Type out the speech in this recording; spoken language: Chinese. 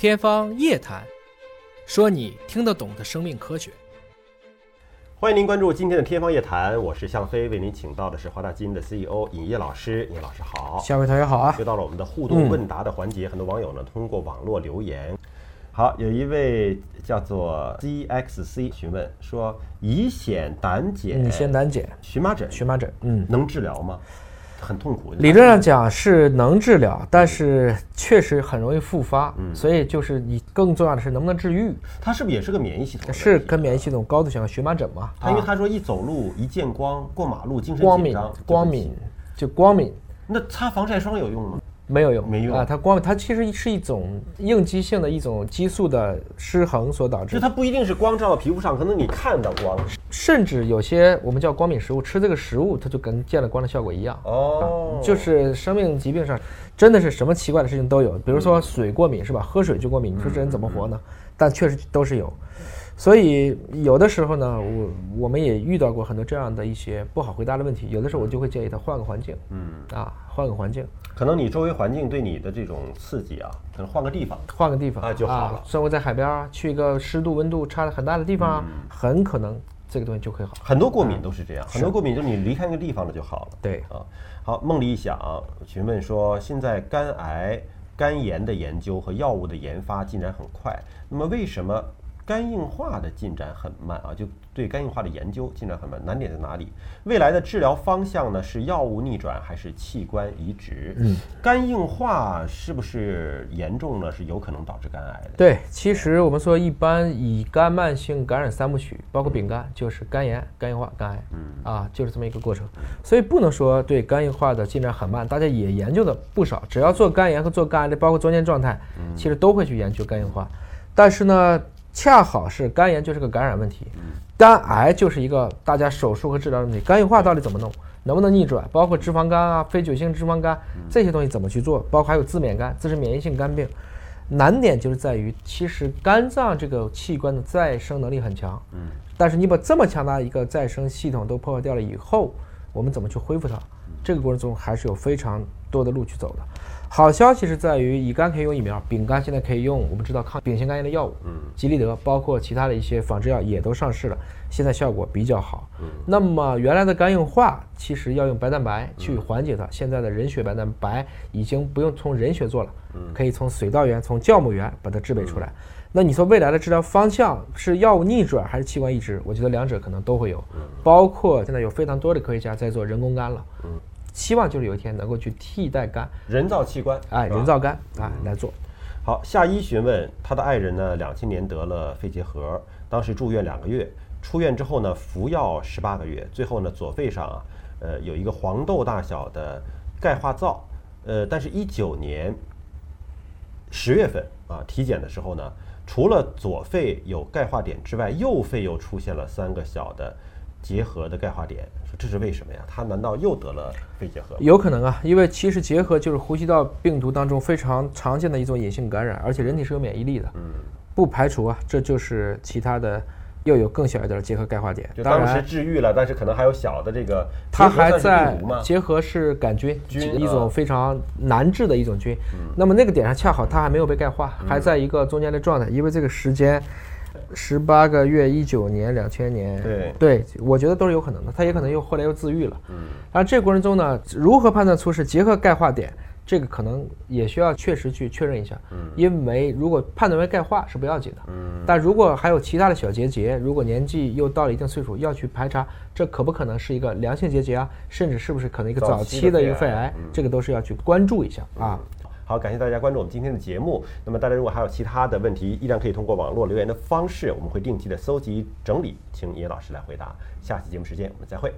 天方夜谭，说你听得懂的生命科学。欢迎您关注今天的《天方夜谭》，我是向飞，为您请到的是华大基因的 CEO 尹烨老师。尹老师好，下位同学好啊！又到了我们的互动问答的环节，很多网友呢通过网络留言。好，有一位叫做 ZXC 询问说，乙酰胆碱、乙酰胆碱、荨麻疹、荨麻疹，嗯，能治疗吗？很痛苦。理论上讲是能治疗，但是确实很容易复发。嗯，所以就是你更重要的是能不能治愈。它是不是也是个免疫系统？是跟免疫系统高度相关。荨麻疹嘛，他因为他说一走路一见光，过马路精神光敏，紧张，光敏就光敏，那擦防晒霜有用吗？没有用，没用啊！它光它其实是一种应激性的一种激素的失衡所导致。就它不一定是光照到皮肤上，可能你看到光，甚至有些我们叫光敏食物，吃这个食物它就跟见了光的效果一样。哦，就是生命疾病上真的是什么奇怪的事情都有，比如说水过敏是吧？喝水就过敏，你说这人怎么活呢？但确实都是有。所以有的时候呢，我我们也遇到过很多这样的一些不好回答的问题。有的时候我就会建议他换个环境，嗯啊，换个环境。可能你周围环境对你的这种刺激啊，可能换个地方，换个地方啊就好了。生活在海边儿，去一个湿度温度差的很大的地方，很可能这个东西就可以好。很多过敏都是这样，很多过敏就是你离开那个地方了就好了。对啊，好，梦里一想询问说，现在肝癌、肝炎的研究和药物的研发进展很快，那么为什么？肝硬化的进展很慢啊，就对肝硬化的研究进展很慢，难点在哪里？未来的治疗方向呢？是药物逆转还是器官移植？嗯，肝硬化是不是严重呢？是有可能导致肝癌的。对，其实我们说一般乙肝慢性感染三部曲，包括丙肝，就是肝炎、肝硬化、肝癌，嗯啊，就是这么一个过程。所以不能说对肝硬化的进展很慢，大家也研究的不少。只要做肝炎和做肝癌的，包括中间状态，其实都会去研究肝硬化。但是呢？恰好是肝炎就是个感染问题，肝癌就是一个大家手术和治疗的问题。肝硬化到底怎么弄？能不能逆转？包括脂肪肝啊、非酒精脂肪肝这些东西怎么去做？包括还有自免肝、自身免疫性肝病，难点就是在于，其实肝脏这个器官的再生能力很强，但是你把这么强大的一个再生系统都破坏掉了以后，我们怎么去恢复它？这个过程中还是有非常多的路去走的。好消息是在于乙肝可以用疫苗，丙肝现在可以用我们知道抗丙型肝炎的药物，嗯，吉利德包括其他的一些仿制药也都上市了，现在效果比较好。嗯，那么原来的肝硬化其实要用白蛋白去缓解它，现在的人血白蛋白已经不用从人血做了，嗯，可以从水稻源、从酵母源把它制备出来。那你说未来的治疗方向是药物逆转还是器官移植？我觉得两者可能都会有，包括现在有非常多的科学家在做人工肝了，嗯。希望就是有一天能够去替代肝，人造器官，哎，人造肝啊来做。好，夏一询问他的爱人呢，两千年得了肺结核，当时住院两个月，出院之后呢，服药十八个月，最后呢，左肺上啊，呃，有一个黄豆大小的钙化灶，呃，但是一九年十月份啊，体检的时候呢，除了左肺有钙化点之外，右肺又出现了三个小的。结核的钙化点，说这是为什么呀？他难道又得了肺结核？有可能啊，因为其实结核就是呼吸道病毒当中非常常见的一种隐性感染，而且人体是有免疫力的。嗯，不排除啊，这就是其他的又有更小一点的结核钙化点。就当时治愈了，但是可能还有小的这个。它还在结核是杆菌，一种非常难治的一种菌。那么那个点上恰好它还没有被钙化，还在一个中间的状态，因为这个时间。十八个月，一九年、两千年，对对，我觉得都是有可能的。他也可能又后来又自愈了。嗯，而这个过程中呢，如何判断出是结核钙化点，这个可能也需要确实去确认一下。嗯，因为如果判断为钙化是不要紧的。嗯，但如果还有其他的小结节，如果年纪又到了一定岁数，要去排查这可不可能是一个良性结节啊，甚至是不是可能一个早期的一个肺癌，这个都是要去关注一下啊。好，感谢大家关注我们今天的节目。那么，大家如果还有其他的问题，依然可以通过网络留言的方式，我们会定期的搜集整理，请叶老师来回答。下期节目时间，我们再会。